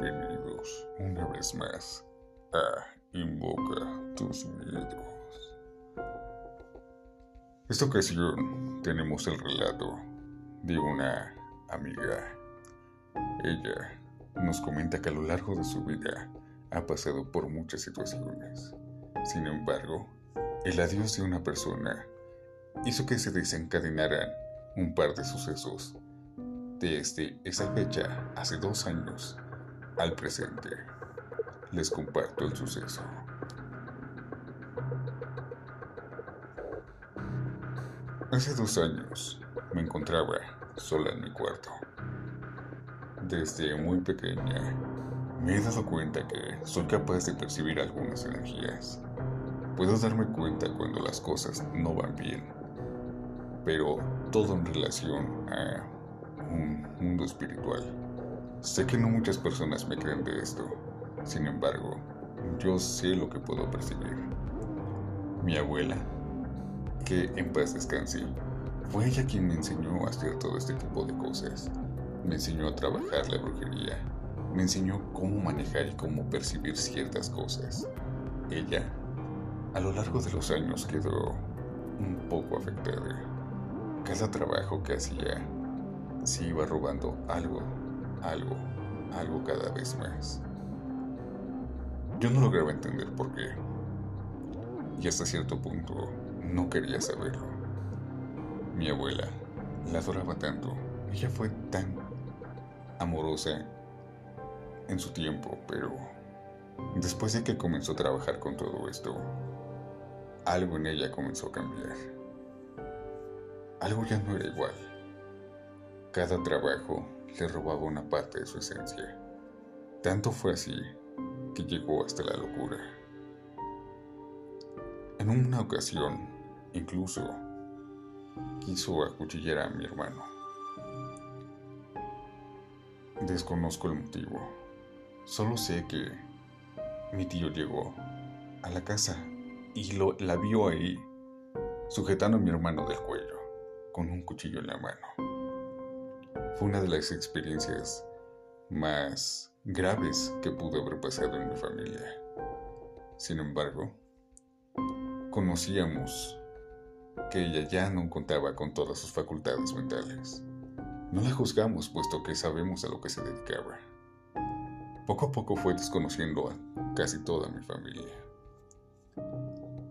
bienvenidos una vez más a Invoca tus miedos. Esta ocasión tenemos el relato de una amiga. Ella nos comenta que a lo largo de su vida ha pasado por muchas situaciones. Sin embargo, el adiós de una persona hizo que se desencadenaran un par de sucesos desde esa fecha, hace dos años, al presente, les comparto el suceso. Hace dos años me encontraba sola en mi cuarto. Desde muy pequeña me he dado cuenta que soy capaz de percibir algunas energías. Puedo darme cuenta cuando las cosas no van bien, pero todo en relación a un mundo espiritual. Sé que no muchas personas me creen de esto, sin embargo, yo sé lo que puedo percibir. Mi abuela, que en paz descanse, fue ella quien me enseñó a hacer todo este tipo de cosas. Me enseñó a trabajar la brujería, me enseñó cómo manejar y cómo percibir ciertas cosas. Ella, a lo largo de los años, quedó un poco afectada. Cada trabajo que hacía se iba robando algo, algo, algo cada vez más. Yo no lograba entender por qué. Y hasta cierto punto no quería saberlo. Mi abuela la adoraba tanto. Ella fue tan amorosa en su tiempo, pero después de que comenzó a trabajar con todo esto, algo en ella comenzó a cambiar. Algo ya no era igual. Cada trabajo le robaba una parte de su esencia. Tanto fue así que llegó hasta la locura. En una ocasión, incluso, quiso acuchillar a mi hermano. Desconozco el motivo. Solo sé que mi tío llegó a la casa y lo, la vio ahí, sujetando a mi hermano del cuello, con un cuchillo en la mano. Fue una de las experiencias más graves que pudo haber pasado en mi familia. Sin embargo, conocíamos que ella ya no contaba con todas sus facultades mentales. No la juzgamos puesto que sabemos a lo que se dedicaba. Poco a poco fue desconociendo a casi toda mi familia.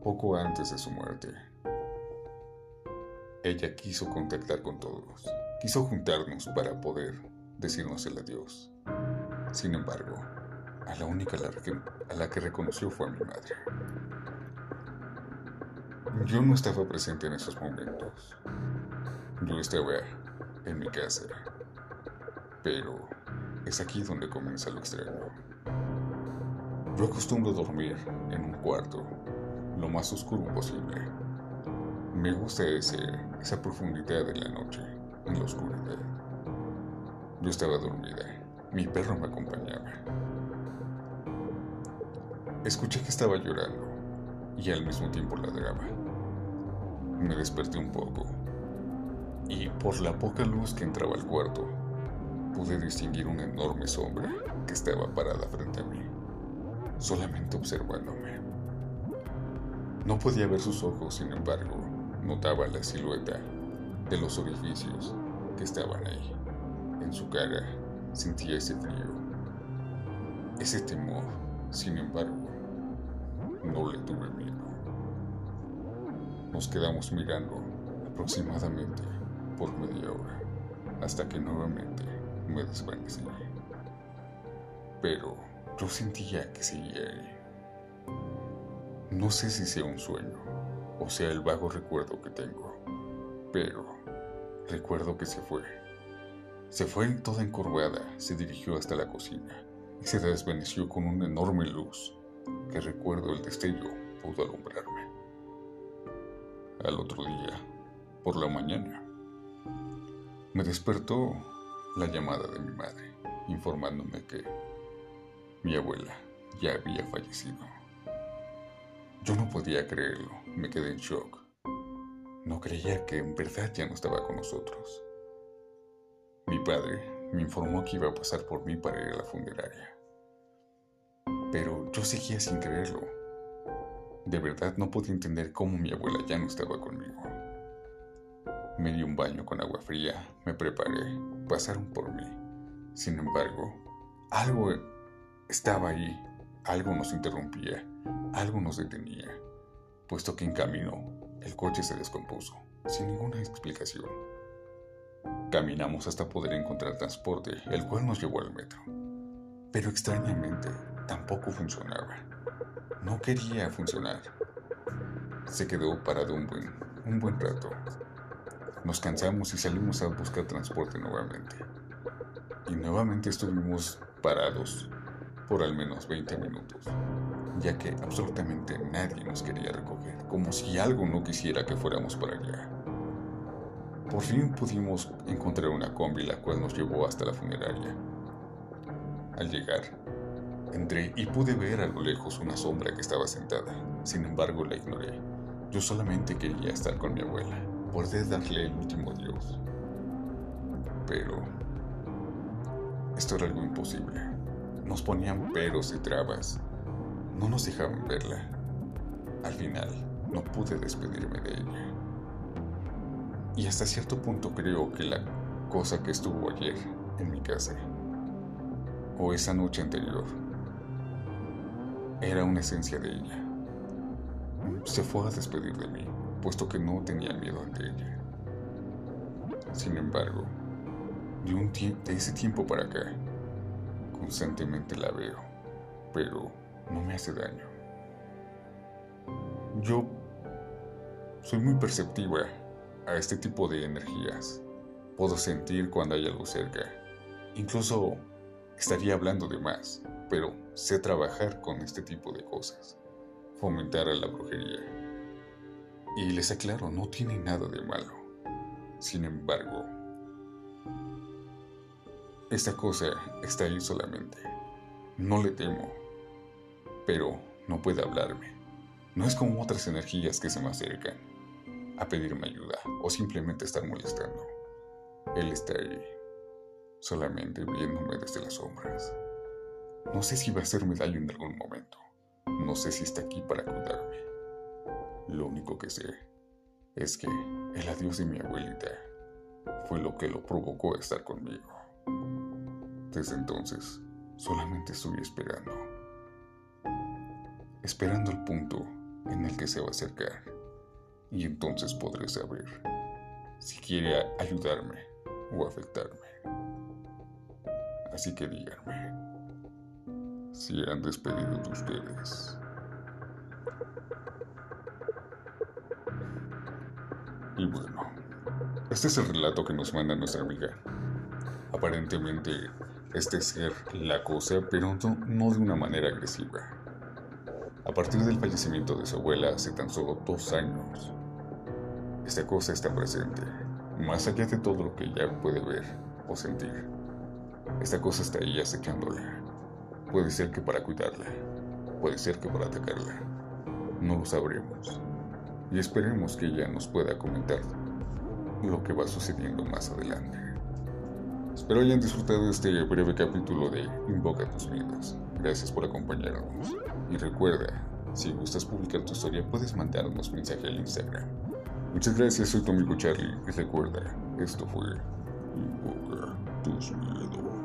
Poco antes de su muerte, ella quiso contactar con todos quiso juntarnos para poder decirnos el adiós. Sin embargo, a la única a la que reconoció fue a mi madre. Yo no estaba presente en esos momentos. Yo estaba en mi casa. Pero es aquí donde comienza lo extraño. Yo acostumbro dormir en un cuarto lo más oscuro posible. Me gusta ese, esa profundidad de la noche en la oscuridad. Yo estaba dormida. Mi perro me acompañaba. Escuché que estaba llorando y al mismo tiempo ladraba. Me desperté un poco y por la poca luz que entraba al cuarto pude distinguir una enorme sombra que estaba parada frente a mí, solamente observándome. No podía ver sus ojos, sin embargo, notaba la silueta de los orificios que estaban ahí. En su cara sentía ese frío, ese temor. Sin embargo, no le tuve miedo. Nos quedamos mirando aproximadamente por media hora hasta que nuevamente me desvanecí. Pero yo sentía que seguía ahí. No sé si sea un sueño o sea el vago recuerdo que tengo, pero Recuerdo que se fue. Se fue toda encorvada, se dirigió hasta la cocina y se desvaneció con una enorme luz que recuerdo el destello pudo alumbrarme. Al otro día, por la mañana, me despertó la llamada de mi madre informándome que mi abuela ya había fallecido. Yo no podía creerlo, me quedé en shock. No creía que en verdad ya no estaba con nosotros. Mi padre me informó que iba a pasar por mí para ir a la funeraria. Pero yo seguía sin creerlo. De verdad no podía entender cómo mi abuela ya no estaba conmigo. Me di un baño con agua fría, me preparé, pasaron por mí. Sin embargo, algo estaba ahí, algo nos interrumpía, algo nos detenía, puesto que en camino el coche se descompuso, sin ninguna explicación. Caminamos hasta poder encontrar transporte, el cual nos llevó al metro. Pero extrañamente, tampoco funcionaba. No quería funcionar. Se quedó parado un buen, un buen rato. Nos cansamos y salimos a buscar transporte nuevamente. Y nuevamente estuvimos parados por al menos 20 minutos, ya que absolutamente nadie nos quería recoger, como si algo no quisiera que fuéramos para allá. Por fin pudimos encontrar una combi la cual nos llevó hasta la funeraria. Al llegar, entré y pude ver a lo lejos una sombra que estaba sentada. Sin embargo, la ignoré. Yo solamente quería estar con mi abuela, poder darle el último adiós. Pero esto era algo imposible. Nos ponían peros y trabas. No nos dejaban verla. Al final, no pude despedirme de ella. Y hasta cierto punto creo que la cosa que estuvo ayer en mi casa, o esa noche anterior, era una esencia de ella. Se fue a despedir de mí, puesto que no tenía miedo ante ella. Sin embargo, de, un de ese tiempo para acá, constantemente la veo, pero no me hace daño. Yo soy muy perceptiva a este tipo de energías. Puedo sentir cuando hay algo cerca. Incluso estaría hablando de más, pero sé trabajar con este tipo de cosas. Fomentar a la brujería. Y les aclaro, no tiene nada de malo. Sin embargo, esta cosa está ahí solamente. No le temo, pero no puede hablarme. No es como otras energías que se me acercan a pedirme ayuda o simplemente estar molestando. Él está ahí, solamente viéndome desde las sombras. No sé si va a hacerme daño en algún momento. No sé si está aquí para cuidarme. Lo único que sé es que el adiós de mi abuelita fue lo que lo provocó a estar conmigo. Desde entonces, solamente estoy esperando. Esperando el punto en el que se va a acercar y entonces podré saber si quiere ayudarme o afectarme. Así que díganme si han despedido de ustedes. Y bueno, este es el relato que nos manda nuestra amiga. Aparentemente, este ser la cosa, pero no, no de una manera agresiva. A partir del fallecimiento de su abuela hace tan solo dos años, esta cosa está presente, más allá de todo lo que ella puede ver o sentir. Esta cosa está ahí acechándola. Puede ser que para cuidarla, puede ser que para atacarla. No lo sabremos. Y esperemos que ella nos pueda comentar lo que va sucediendo más adelante. Espero hayan disfrutado este breve capítulo de Invoca tus miedos. Gracias por acompañarnos. Y recuerda, si gustas publicar tu historia, puedes mandarnos mensaje al Instagram Muchas gracias, soy tu amigo Charlie y recuerda, esto fue Invoca tus miedos.